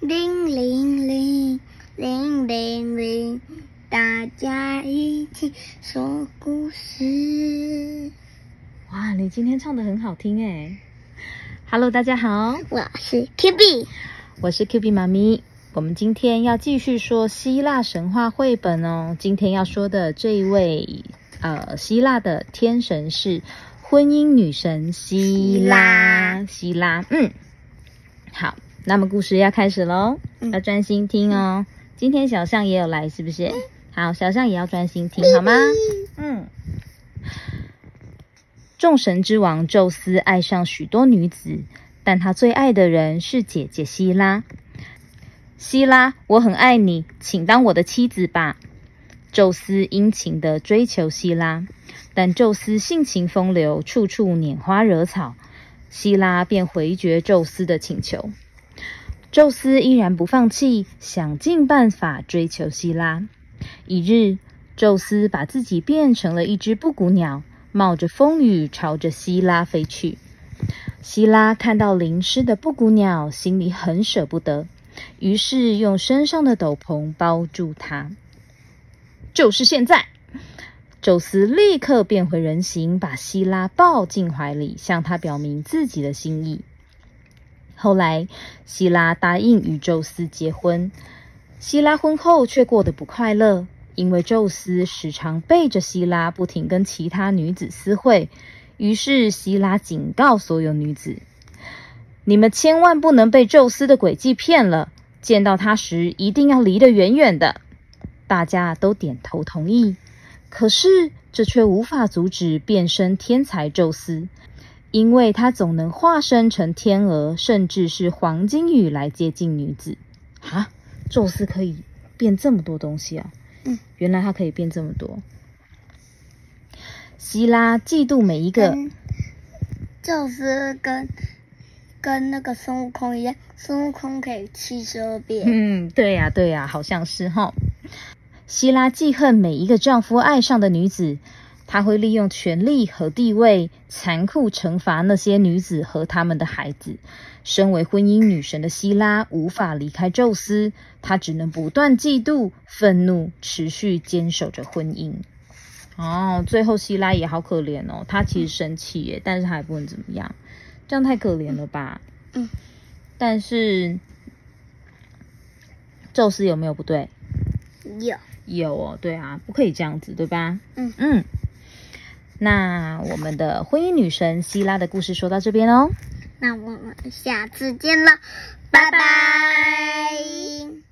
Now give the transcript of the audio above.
铃铃铃铃铃铃，大家一起说故事。哇，你今天唱的很好听哎！Hello，大家好，我是 Q B，我是 Q B 妈咪。我们今天要继续说希腊神话绘本哦。今天要说的这一位呃，希腊的天神是婚姻女神希拉。希拉，嗯，好，那么故事要开始喽，要专心听哦。今天小象也有来，是不是？好，小象也要专心听，好吗？嗯。众神之王宙斯爱上许多女子，但他最爱的人是姐姐希拉。希拉，我很爱你，请当我的妻子吧。宙斯殷勤地追求希拉，但宙斯性情风流，处处拈花惹草，希拉便回绝宙斯的请求。宙斯依然不放弃，想尽办法追求希拉。一日，宙斯把自己变成了一只布谷鸟，冒着风雨朝着希拉飞去。希拉看到淋湿的布谷鸟，心里很舍不得。于是用身上的斗篷包住它。就是现在，宙斯立刻变回人形，把希拉抱进怀里，向他表明自己的心意。后来，希拉答应与宙斯结婚。希拉婚后却过得不快乐，因为宙斯时常背着希拉，不停跟其他女子私会。于是，希拉警告所有女子。你们千万不能被宙斯的诡计骗了，见到他时一定要离得远远的。大家都点头同意，可是这却无法阻止变身天才宙斯，因为他总能化身成天鹅，甚至是黄金羽来接近女子。啊，宙斯可以变这么多东西啊！嗯，原来他可以变这么多。希拉嫉妒每一个宙斯跟。跟那个孙悟空一样，孙悟空可以七十二变。嗯，对呀，对呀，好像是哈。希拉记恨每一个丈夫爱上的女子，她会利用权力和地位，残酷惩罚那些女子和他们的孩子。身为婚姻女神的希拉无法离开宙斯，她只能不断嫉妒、愤怒，持续坚守着婚姻。哦，最后希拉也好可怜哦，她其实生气耶，但是她也不能怎么样。这样太可怜了吧？嗯，但是宙斯有没有不对？有有哦，对啊，不可以这样子，对吧？嗯嗯。那我们的婚姻女神希拉的故事说到这边哦。那我们下次见了，拜拜。